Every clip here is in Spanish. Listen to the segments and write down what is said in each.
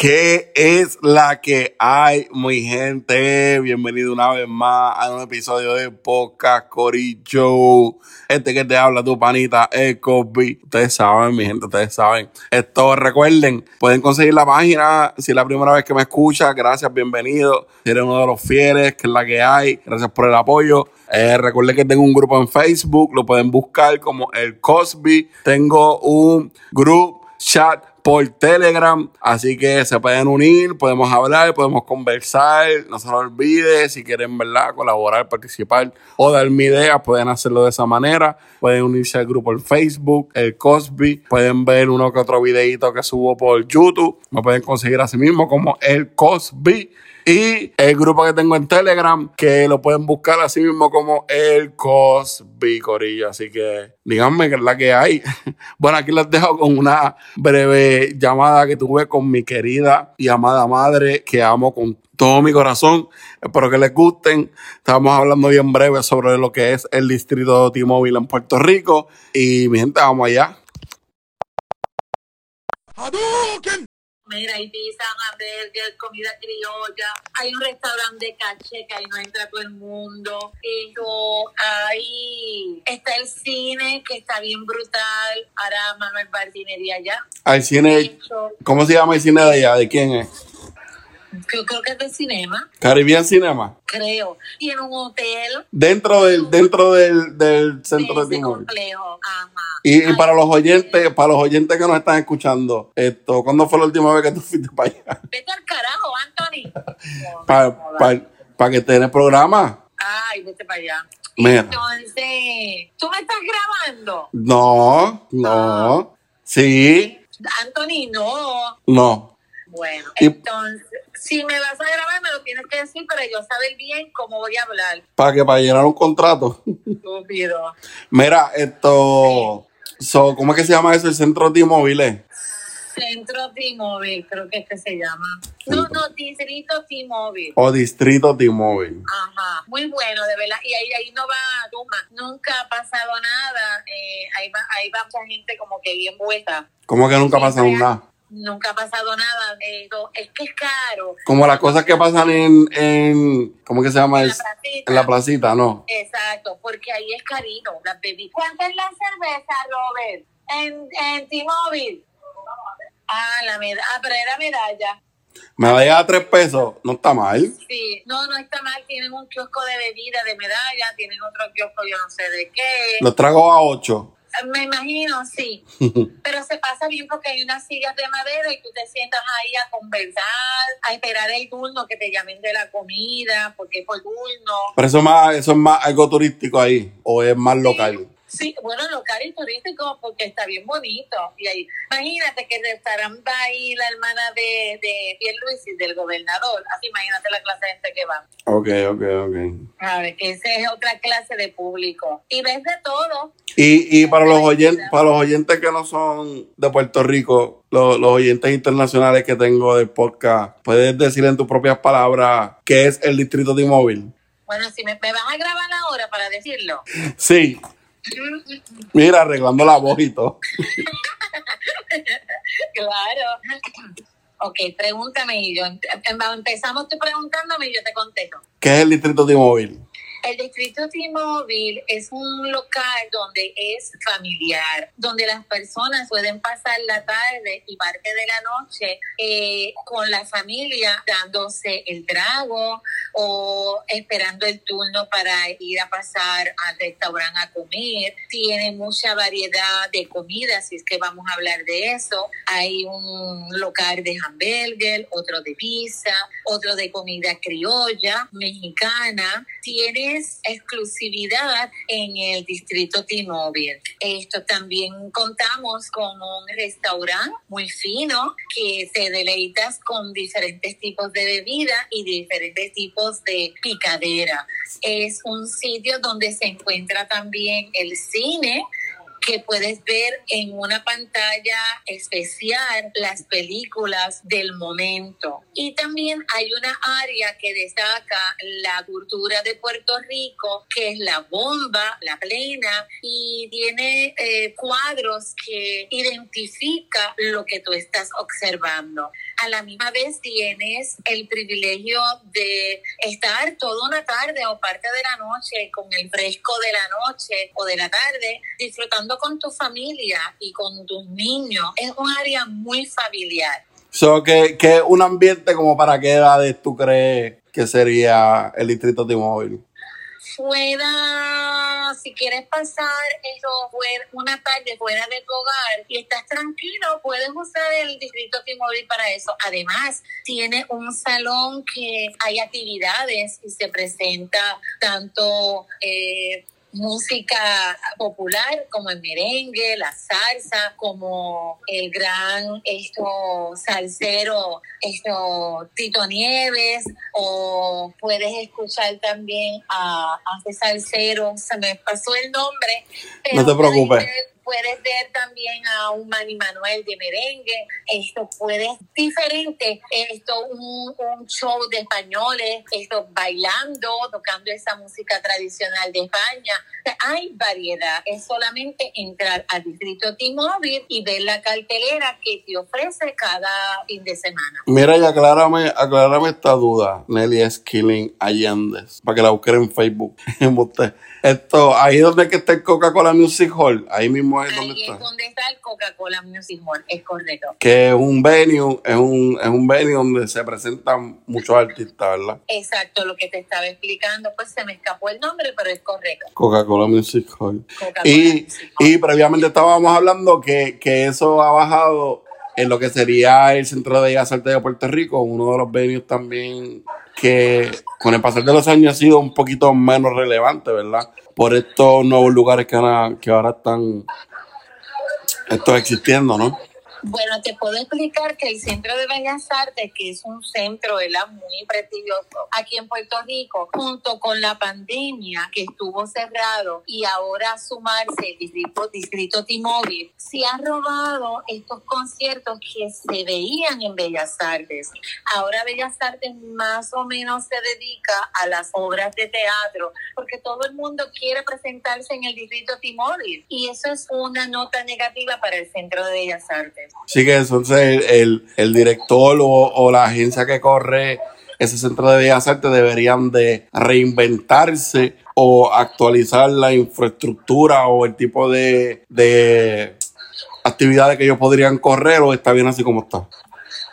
¿Qué es la que hay, mi gente? Bienvenido una vez más a un episodio de Podcast Corillo. Este que te habla tu panita, el Cosby. Ustedes saben, mi gente, ustedes saben. Esto, recuerden, pueden conseguir la página. Si es la primera vez que me escucha, gracias, bienvenido. Si eres uno de los fieles, que es la que hay. Gracias por el apoyo. Eh, recuerden que tengo un grupo en Facebook, lo pueden buscar como el Cosby. Tengo un group chat por Telegram, así que se pueden unir, podemos hablar, podemos conversar, no se lo olvide, si quieren, ¿verdad?, colaborar, participar o darme ideas, pueden hacerlo de esa manera, pueden unirse al grupo en Facebook, el Cosby, pueden ver uno que otro videito que subo por YouTube, me pueden conseguir así mismo como el Cosby. Y el grupo que tengo en Telegram, que lo pueden buscar así mismo como el Cosby Corillo. Así que díganme qué es la que hay. Bueno, aquí les dejo con una breve llamada que tuve con mi querida y amada madre, que amo con todo mi corazón. Espero que les gusten. Estamos hablando bien breve sobre lo que es el distrito de en Puerto Rico. Y mi gente, vamos allá. Mira, hay pizza, hamburger, comida criolla. Hay un restaurante de caché que ahí no entra todo el mundo. Esto, ahí está el cine que está bien brutal. Ahora Manuel Bardinería allá. Al cine, ¿cómo se llama el cine de allá? ¿De quién es? Yo creo que es de cinema, Caribbean Cinema. creo. Y en un hotel Dentro del, dentro del, del de centro de complejo. Ajá. Y, para los oyentes, para los oyentes que nos están escuchando, esto, ¿cuándo fue la última vez que tú fuiste para allá? Vete al carajo, Anthony. Para, para, para que tengas programa. Ay, vete para allá. Mira. Entonces, ¿tú me estás grabando? No, no. Sí, Anthony, no. no. Bueno, Y- entonces, si me vas a grabar, me lo tienes que decir para yo saber bien cómo voy a hablar. Para que para llenar un contrato. Estúpido. Mira, esto. So, ¿Cómo es que se llama eso? El centro T-Mobile. Centro T-Mobile, creo que es que se llama. No, no, Distrito T-Mobile. O distrito T-Mobile. Ajá, muy bueno, de verdad. Y ahí, ahí no va Duma. Nunca ha pasado nada. Eh, ahí, va, ahí va mucha gente como que bien vuelta. ¿Cómo que nunca pasa nada? Nunca ha pasado nada. Eh, no, es que es caro. Como las cosas que pasan en, en ¿cómo que se llama? En la placita. En la placita, no. Exacto, porque ahí es carito, las bebidas. ¿Cuánto es la cerveza, Robert? En, en T-Mobile. Ah, la medalla. Ah, pero era medalla. Medalla a tres pesos, no está mal. Sí, no, no está mal. Tienen un kiosco de bebida de medalla, tienen otro kiosco, yo no sé de qué. Los trago a ocho. Me imagino, sí. Pero se pasa bien porque hay unas sillas de madera y tú te sientas ahí a conversar, a esperar el turno que te llamen de la comida, porque es por turno. Pero eso es más, eso es más algo turístico ahí, o es más local. Sí, bueno, local y turístico porque está bien bonito. Y ahí, imagínate que va ahí la hermana de, de Pierluisi, del gobernador. Así imagínate la clase de gente que va. Ok, ok, ok. A ver, que esa es otra clase de público. Y ves de todo. Y, y para los oyentes, para los oyentes que no son de Puerto Rico, los, los oyentes internacionales que tengo del podcast, puedes decir en tus propias palabras qué es el distrito de móvil. Bueno, si me, me vas a grabar ahora para decirlo. Sí. Mira, arreglando la voz y todo. Claro. Ok, pregúntame y yo. em- Empezamos tú preguntándome y yo te contesto. ¿Qué es el distrito de móvil? El distrito T-Mobile es un local donde es familiar, donde las personas pueden pasar la tarde y parte de la noche eh, con la familia dándose el trago o esperando el turno para ir a pasar al restaurante a comer. Tiene mucha variedad de comidas, si es que vamos a hablar de eso. Hay un local de hamburger, otro de pizza, otro de comida criolla, mexicana. Exclusividad en el distrito T-Mobile. Esto también contamos con un restaurante muy fino que te deleitas con diferentes tipos de bebida y diferentes tipos de picadera. Es un sitio donde se encuentra también el cine que puedes ver en una pantalla especial las películas del momento. Y también hay una área que destaca la cultura de Puerto Rico, que es la bomba, la plena, y tiene eh, cuadros que identifica lo que tú estás observando. A la misma vez tienes el privilegio de estar toda una tarde o parte de la noche con el fresco de la noche o de la tarde disfrutando con tu familia y con tus niños. Es un área muy familiar. So, que, que un ambiente como para qué edades tú crees que sería el distrito de móvil? Fuera, si quieres pasar eso, una tarde fuera de tu hogar y estás tranquilo, puedes usar el distrito T-Mobile para eso. Además, tiene un salón que hay actividades y se presenta tanto eh, música popular como el merengue, la salsa, como el gran esto salsero, esto Tito Nieves, o puedes escuchar también a, a este salsero, se me pasó el nombre. no te preocupes puedes ver también a un Manny Manuel de merengue, esto puedes, diferente, esto, un, un show de españoles, esto bailando, tocando esa música tradicional de España. hay variedad, es solamente entrar al distrito T-Mobile y ver la cartelera que te ofrece cada fin de semana. Mira y aclárame, aclárame esta duda, Nelly Skilling Allende, para que la busquen en Facebook. Esto, ahí donde que está el Coca-Cola Music Hall, ahí mismo es donde está. Ahí es donde está el Coca-Cola Music Hall, es correcto. Que es un venue, es un, es un venue donde se presentan muchos artistas, ¿verdad? Exacto, lo que te estaba explicando, pues se me escapó el nombre, pero es correcto. Coca-Cola Music Hall. y, y previamente estábamos hablando que, que eso ha bajado en lo que sería el Centro de Bellas Artes de Puerto Rico, uno de los venues también que con el pasar de los años ha sido un poquito menos relevante, ¿verdad? Por estos nuevos lugares que ahora, que ahora están esto existiendo, ¿no? Bueno, te puedo explicar que el Centro de Bellas Artes, que es un centro muy prestigioso aquí en Puerto Rico, junto con la pandemia que estuvo cerrado y ahora sumarse el distrito, distrito T-Mobile, se ha robado estos conciertos que se veían en Bellas Artes. Ahora Bellas Artes más o menos se dedica a las obras de teatro, porque todo el mundo quiere presentarse en el distrito T-Mobile y eso es una nota negativa para el Centro de Bellas Artes. Sí que entonces el, el director o, la agencia que corre ese centro de bellas artes deberían de reinventarse o actualizar la infraestructura o el tipo de, de actividades que ellos podrían correr o está bien así como está.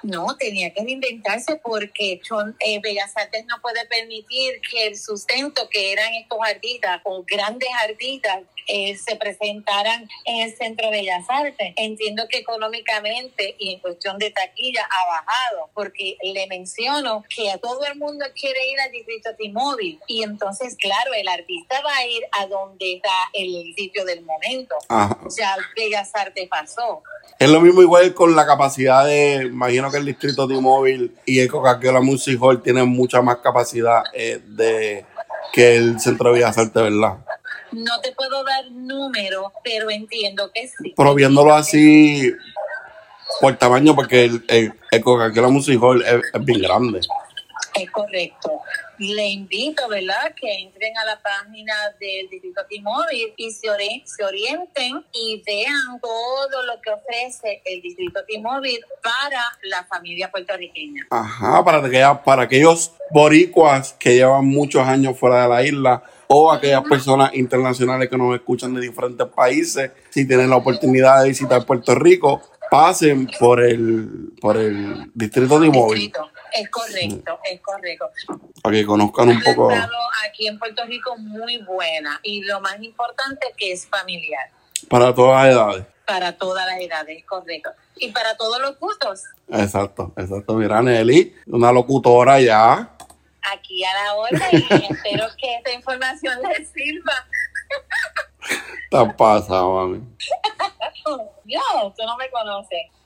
No, tenía que reinventarse porque eh, Bellas Artes no puede permitir que el sustento que eran estos artistas o grandes artistas eh, se presentaran en el Centro de Bellas Artes. Entiendo que económicamente y en cuestión de taquilla ha bajado, porque le menciono que a todo el mundo quiere ir al distrito T-Mobile y entonces, claro, el artista va a ir a donde está el sitio del momento. O sea, Bellas Artes pasó. Es lo mismo igual con la capacidad de, imagino que el distrito T-Mobile y el Coca-Cola Music Hall tienen mucha más capacidad eh, de que el Centro de Bellas Artes, ¿verdad? No te puedo dar número, pero entiendo que sí. Pero viéndolo así por tamaño, porque el, el, Coca-Cola Music Hall es, bien grande. Es correcto. Le invito, ¿verdad?, que entren a la página del Distrito T-Mobile y se, orienten y vean todo lo que ofrece el Distrito T-Mobile para la familia puertorriqueña. Ajá, para, que, para aquellos boricuas que llevan muchos años fuera de la isla o aquellas personas internacionales que nos escuchan de diferentes países, si tienen la oportunidad de visitar Puerto Rico, pasen por el, por el distrito de móvil. Es correcto, es correcto. Para que conozcan un poco. Aquí en Puerto Rico muy buena y lo más importante que es familiar. Para todas las edades. Para todas las edades, correcto. Y para todos los gustos. Exacto, exacto. Mira, Nelly, una locutora ya aquí a la orden y espero que esta información les sirva. Está pasado, mami. Yo, tú no me conoces.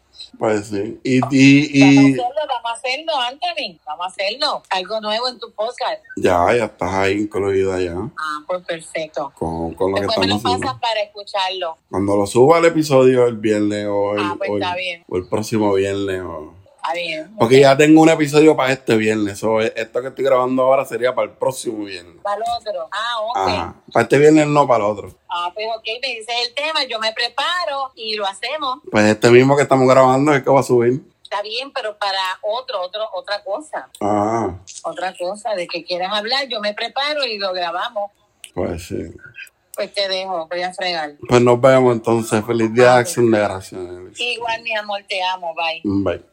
Y, y, y... Vamos a hacerlo, vamos a hacerlo, Anthony. Vamos a hacerlo. Algo nuevo en tu podcast. Ya, ya estás ahí incluida ya. Ah, pues perfecto. Con, con lo Después que me lo pasas para escucharlo. Cuando lo suba el episodio el viernes o el, ah, pues está bien. o el próximo viernes o Está bien. Porque ya tengo un episodio para este viernes. So, e, esto que estoy grabando ahora sería para el próximo viernes. Para el otro. Ah, ok. Para este viernes no, para el otro. Ah, pues ok, me dices el tema, yo me preparo y lo hacemos. Pues este mismo que estamos grabando es que va a subir está bien, pero para otro, otro, otra cosa. Ah. Otra cosa, de que quieras hablar, yo me preparo y lo grabamos. Pues sí. Pues te dejo, voy a fregar. Pues nos vemos entonces. Feliz día de ah, acción de gracias. Igual, mi amor, te amo. Bye. Bye.